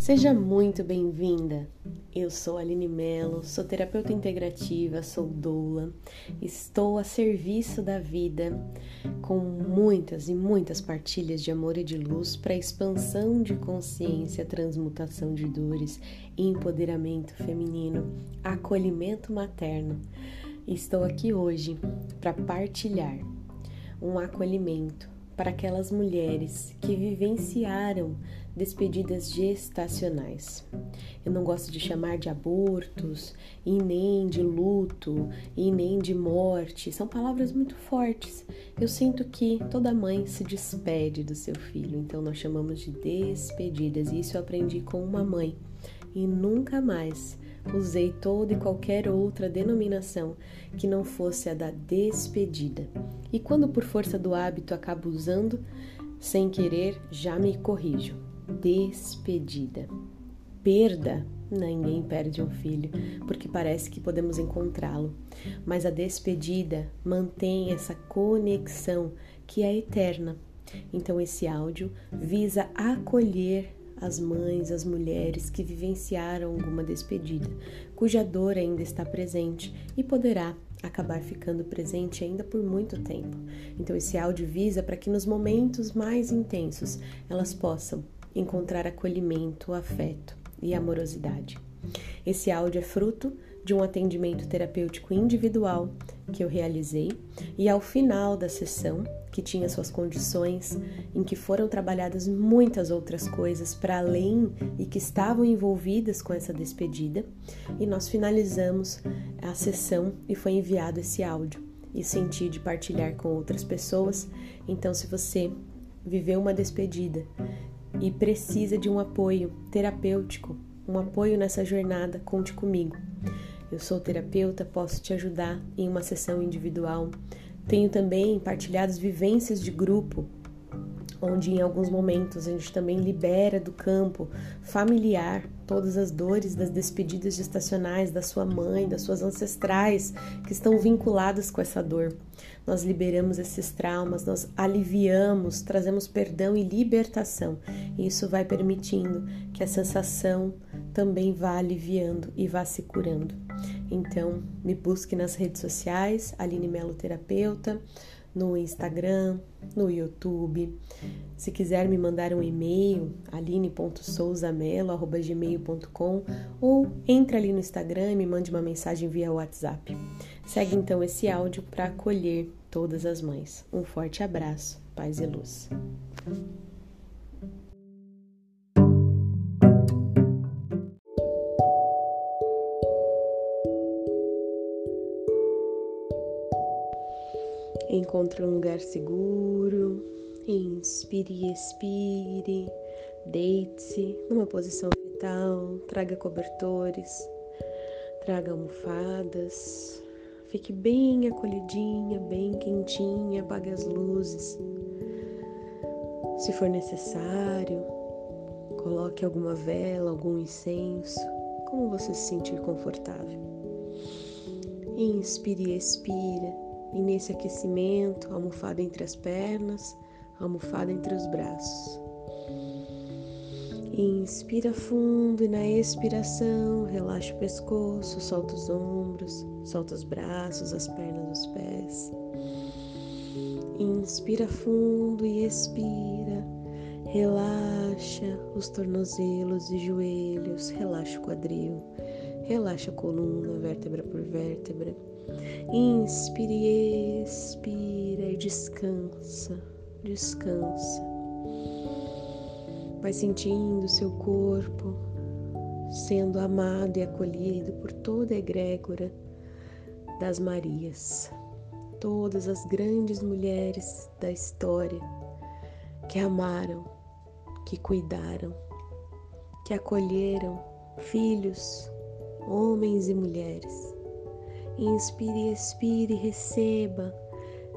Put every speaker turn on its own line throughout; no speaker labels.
Seja muito bem-vinda. Eu sou Aline Mello, sou terapeuta integrativa, sou doula, estou a serviço da vida com muitas e muitas partilhas de amor e de luz para expansão de consciência, transmutação de dores, empoderamento feminino, acolhimento materno. Estou aqui hoje para partilhar um acolhimento para aquelas mulheres que vivenciaram despedidas gestacionais. Eu não gosto de chamar de abortos, e nem de luto, e nem de morte. São palavras muito fortes. Eu sinto que toda mãe se despede do seu filho, então nós chamamos de despedidas. E isso eu aprendi com uma mãe. E nunca mais usei toda e qualquer outra denominação que não fosse a da despedida. E quando por força do hábito acabo usando, sem querer, já me corrijo despedida. Perda, ninguém perde um filho, porque parece que podemos encontrá-lo, mas a despedida mantém essa conexão que é eterna. Então, esse áudio visa acolher as mães, as mulheres que vivenciaram alguma despedida, cuja dor ainda está presente e poderá acabar ficando presente ainda por muito tempo. Então, esse áudio visa para que nos momentos mais intensos elas possam encontrar acolhimento, afeto e amorosidade. Esse áudio é fruto de um atendimento terapêutico individual que eu realizei e ao final da sessão, que tinha suas condições, em que foram trabalhadas muitas outras coisas para além e que estavam envolvidas com essa despedida, e nós finalizamos a sessão e foi enviado esse áudio e senti de partilhar com outras pessoas. Então, se você viveu uma despedida, e precisa de um apoio terapêutico, um apoio nessa jornada, conte comigo. Eu sou terapeuta, posso te ajudar em uma sessão individual. Tenho também partilhados vivências de grupo onde em alguns momentos a gente também libera do campo familiar todas as dores das despedidas gestacionais da sua mãe, das suas ancestrais que estão vinculadas com essa dor. Nós liberamos esses traumas, nós aliviamos, trazemos perdão e libertação. E isso vai permitindo que a sensação também vá aliviando e vá se curando. Então, me busque nas redes sociais, Aline Melo Terapeuta no Instagram, no YouTube. Se quiser me mandar um e-mail, aline.souzamelo.gmail.com ou entre ali no Instagram e me mande uma mensagem via WhatsApp. Segue então esse áudio para acolher todas as mães. Um forte abraço, paz e luz. Encontre um lugar seguro, inspire e expire, deite-se numa posição fetal, traga cobertores, traga almofadas, fique bem acolhidinha, bem quentinha, apague as luzes. Se for necessário, coloque alguma vela, algum incenso, como você se sentir confortável. Inspire e expira e nesse aquecimento, almofada entre as pernas, almofada entre os braços. Inspira fundo e na expiração relaxa o pescoço, solta os ombros, solta os braços, as pernas, os pés. Inspira fundo e expira. Relaxa os tornozelos e joelhos, relaxa o quadril, relaxa a coluna, vértebra por vértebra. Inspire e expira e descansa, descansa. Vai sentindo seu corpo sendo amado e acolhido por toda a egrégora das Marias, todas as grandes mulheres da história que amaram, que cuidaram, que acolheram filhos, homens e mulheres Inspire, expire, receba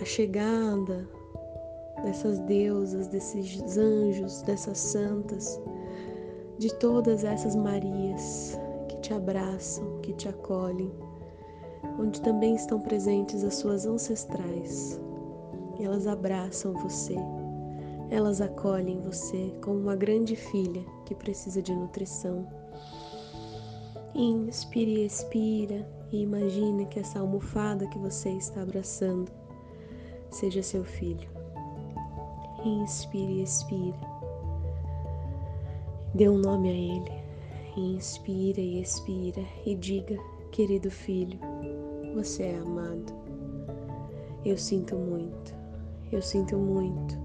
a chegada dessas deusas, desses anjos, dessas santas, de todas essas Marias que te abraçam, que te acolhem, onde também estão presentes as suas ancestrais. E elas abraçam você Elas acolhem você como uma grande filha que precisa de nutrição. Inspire e expira e imagine que essa almofada que você está abraçando seja seu filho. Inspire e expira. Dê um nome a ele. Inspira e expira e diga: Querido filho, você é amado. Eu sinto muito, eu sinto muito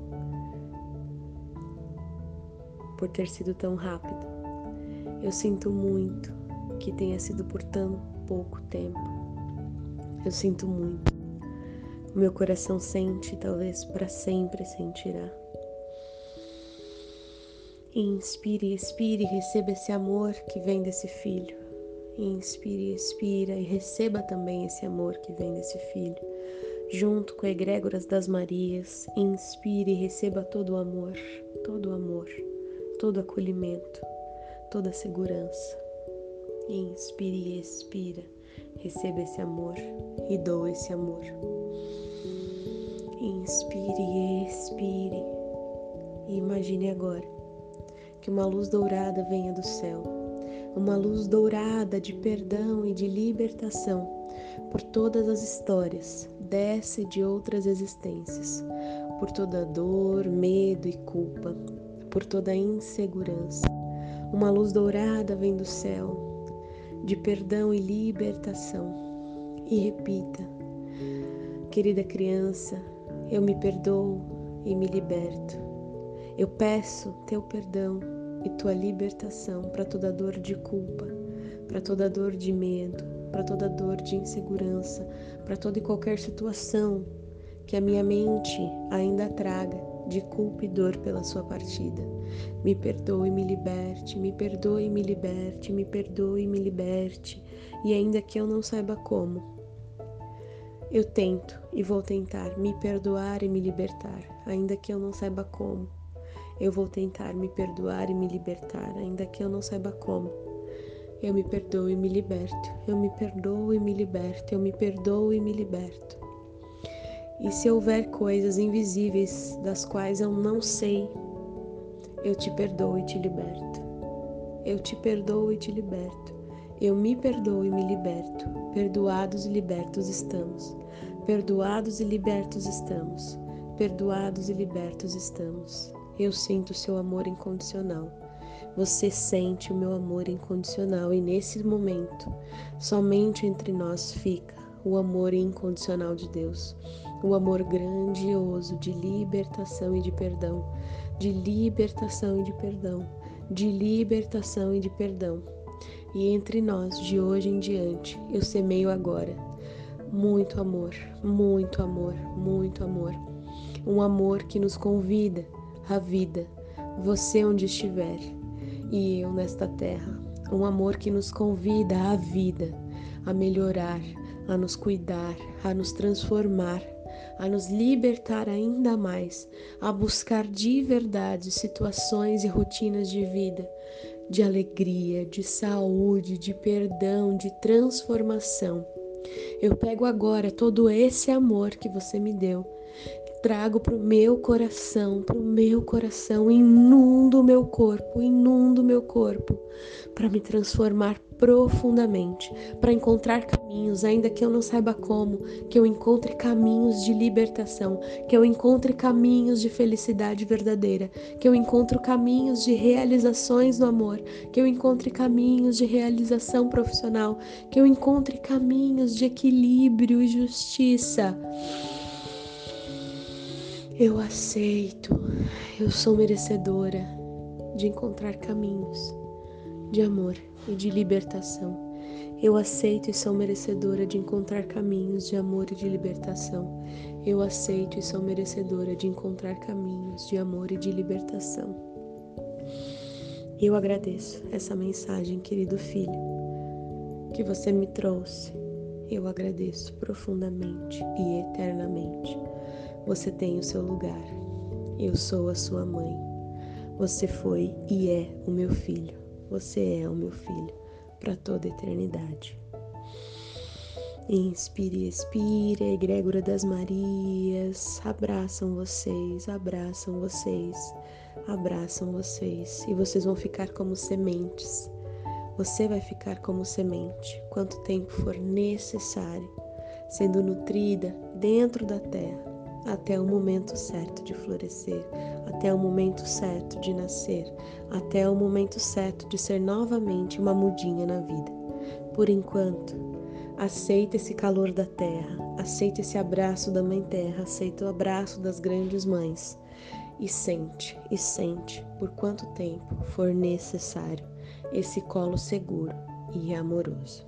por ter sido tão rápido. Eu sinto muito que tenha sido por tão pouco tempo. Eu sinto muito. O meu coração sente, talvez para sempre sentirá. Inspire, expire, receba esse amor que vem desse filho. Inspire, expira e receba também esse amor que vem desse filho. Junto com egrégoras das Marias, inspire e receba todo o amor, todo o amor todo acolhimento, toda segurança. Inspire e expira, receba esse amor e doa esse amor. Inspire e expire. E imagine agora que uma luz dourada venha do céu, uma luz dourada de perdão e de libertação por todas as histórias dessa e de outras existências, por toda dor, medo e culpa, por toda insegurança. Uma luz dourada vem do céu, de perdão e libertação. E repita: Querida criança, eu me perdoo e me liberto. Eu peço teu perdão e tua libertação para toda dor de culpa, para toda dor de medo, para toda dor de insegurança, para toda e qualquer situação que a minha mente ainda traga de culpa e dor pela sua partida. Me perdoe e me liberte, me perdoe e me liberte, me perdoe e me liberte, e ainda que eu não saiba como, eu tento e vou tentar me perdoar e me libertar, ainda que eu não saiba como. Eu vou tentar me perdoar e me libertar, ainda que eu não saiba como. Eu me perdoo e me liberto, eu me perdoo e me liberto, eu me perdoo e me liberto. E se houver coisas invisíveis das quais eu não sei, eu te perdoo e te liberto. Eu te perdoo e te liberto. Eu me perdoo e me liberto. Perdoados e libertos estamos. Perdoados e libertos estamos. Perdoados e libertos estamos. Eu sinto o seu amor incondicional. Você sente o meu amor incondicional e nesse momento, somente entre nós fica o amor incondicional de Deus o amor grandioso de libertação e de perdão, de libertação e de perdão, de libertação e de perdão. E entre nós, de hoje em diante, eu semeio agora muito amor, muito amor, muito amor. Um amor que nos convida à vida, você onde estiver e eu nesta terra. Um amor que nos convida à vida, a melhorar, a nos cuidar, a nos transformar, a nos libertar ainda mais, a buscar de verdade situações e rotinas de vida, de alegria, de saúde, de perdão, de transformação. Eu pego agora todo esse amor que você me deu trago para o meu coração, para o meu coração, inundo o meu corpo, inundo o meu corpo, para me transformar profundamente, para encontrar caminhos, ainda que eu não saiba como, que eu encontre caminhos de libertação, que eu encontre caminhos de felicidade verdadeira, que eu encontre caminhos de realizações no amor, que eu encontre caminhos de realização profissional, que eu encontre caminhos de equilíbrio e justiça. Eu aceito, eu sou merecedora de encontrar caminhos de amor e de libertação. Eu aceito e sou merecedora de encontrar caminhos de amor e de libertação. Eu aceito e sou merecedora de encontrar caminhos de amor e de libertação. Eu agradeço essa mensagem, querido filho, que você me trouxe. Eu agradeço profundamente e eternamente. Você tem o seu lugar. Eu sou a sua mãe. Você foi e é o meu filho. Você é o meu filho para toda a eternidade. Inspire expire, a egrégora das Marias. Abraçam vocês, abraçam vocês, abraçam vocês. E vocês vão ficar como sementes. Você vai ficar como semente, quanto tempo for necessário, sendo nutrida dentro da terra, até o momento certo de florescer, até o momento certo de nascer, até o momento certo de ser novamente uma mudinha na vida. Por enquanto, aceita esse calor da terra, aceita esse abraço da Mãe Terra, aceita o abraço das grandes mães e sente, e sente por quanto tempo for necessário esse colo seguro e amoroso.